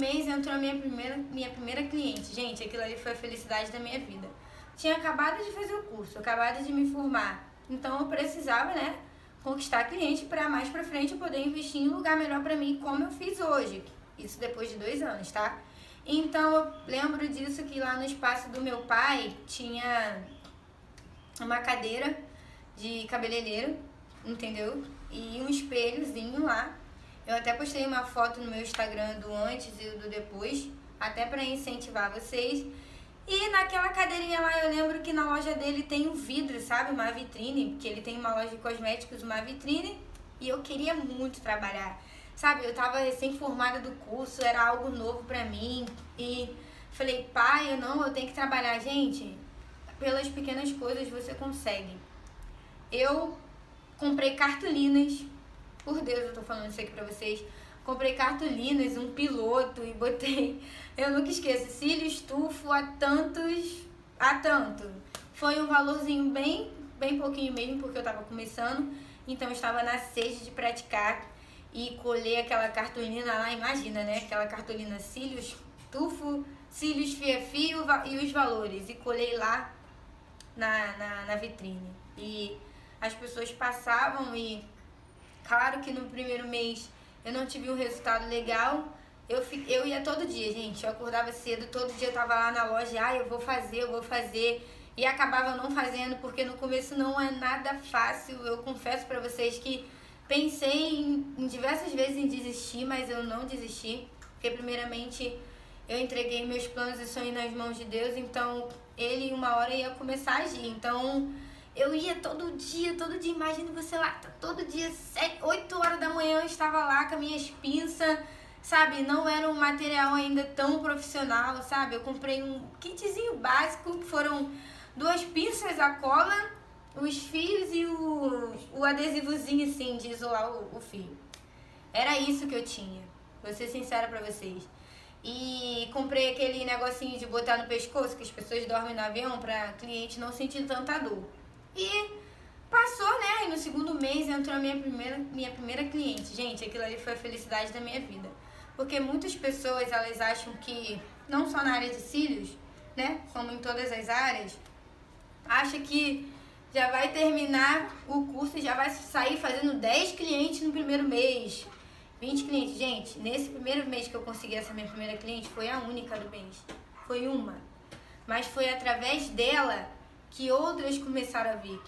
mês entrou a minha primeira, minha primeira cliente. Gente, aquilo ali foi a felicidade da minha vida. Tinha acabado de fazer o curso, acabado de me formar. Então eu precisava, né, conquistar cliente para mais para frente eu poder investir em um lugar melhor para mim, como eu fiz hoje. Isso depois de dois anos, tá? Então eu lembro disso que lá no espaço do meu pai tinha uma cadeira de cabeleireiro, entendeu? E um espelhozinho lá. Eu até postei uma foto no meu Instagram do antes e do depois, até para incentivar vocês. E naquela cadeirinha lá, eu lembro que na loja dele tem um vidro, sabe? Uma vitrine, porque ele tem uma loja de cosméticos, uma vitrine. E eu queria muito trabalhar. Sabe, eu tava recém-formada do curso, era algo novo pra mim. E falei, pai, eu não, eu tenho que trabalhar. Gente, pelas pequenas coisas você consegue. Eu comprei cartolinas. Por Deus, eu tô falando isso aqui pra vocês. Comprei cartolinas, um piloto e botei. Eu nunca esqueço, cílios tufo a tantos. a tanto. Foi um valorzinho bem, bem pouquinho mesmo, porque eu tava começando. Então eu estava na sede de praticar e colher aquela cartolina lá, imagina, né? Aquela cartolina cílios, tufo, cílios fia-fio e os valores. E colhei lá na, na, na vitrine. E as pessoas passavam e, claro que no primeiro mês eu não tive um resultado legal. Eu, eu ia todo dia, gente. Eu acordava cedo, todo dia eu tava lá na loja, ah, eu vou fazer, eu vou fazer. E acabava não fazendo, porque no começo não é nada fácil. Eu confesso para vocês que pensei em, em diversas vezes em desistir, mas eu não desisti. Porque primeiramente eu entreguei meus planos e sonhos nas mãos de Deus, então ele uma hora ia começar a agir. Então eu ia todo dia, todo dia, imagina você lá, tá todo dia, 7, 8 horas da manhã eu estava lá com as minhas pinças, sabe? Não era um material ainda tão profissional, sabe? Eu comprei um kitzinho básico, que foram duas pinças, a cola, os fios e o, o adesivozinho assim de isolar o, o fio. Era isso que eu tinha, vou ser sincera pra vocês. E comprei aquele negocinho de botar no pescoço que as pessoas dormem no avião pra cliente não sentir tanta dor. E passou, né? E no segundo mês entrou a minha primeira, minha primeira cliente. Gente, aquilo ali foi a felicidade da minha vida. Porque muitas pessoas, elas acham que, não só na área de cílios, né? Como em todas as áreas, acha que já vai terminar o curso e já vai sair fazendo 10 clientes no primeiro mês. 20 clientes. Gente, nesse primeiro mês que eu consegui essa minha primeira cliente, foi a única do mês. Foi uma. Mas foi através dela que outras começaram a vir.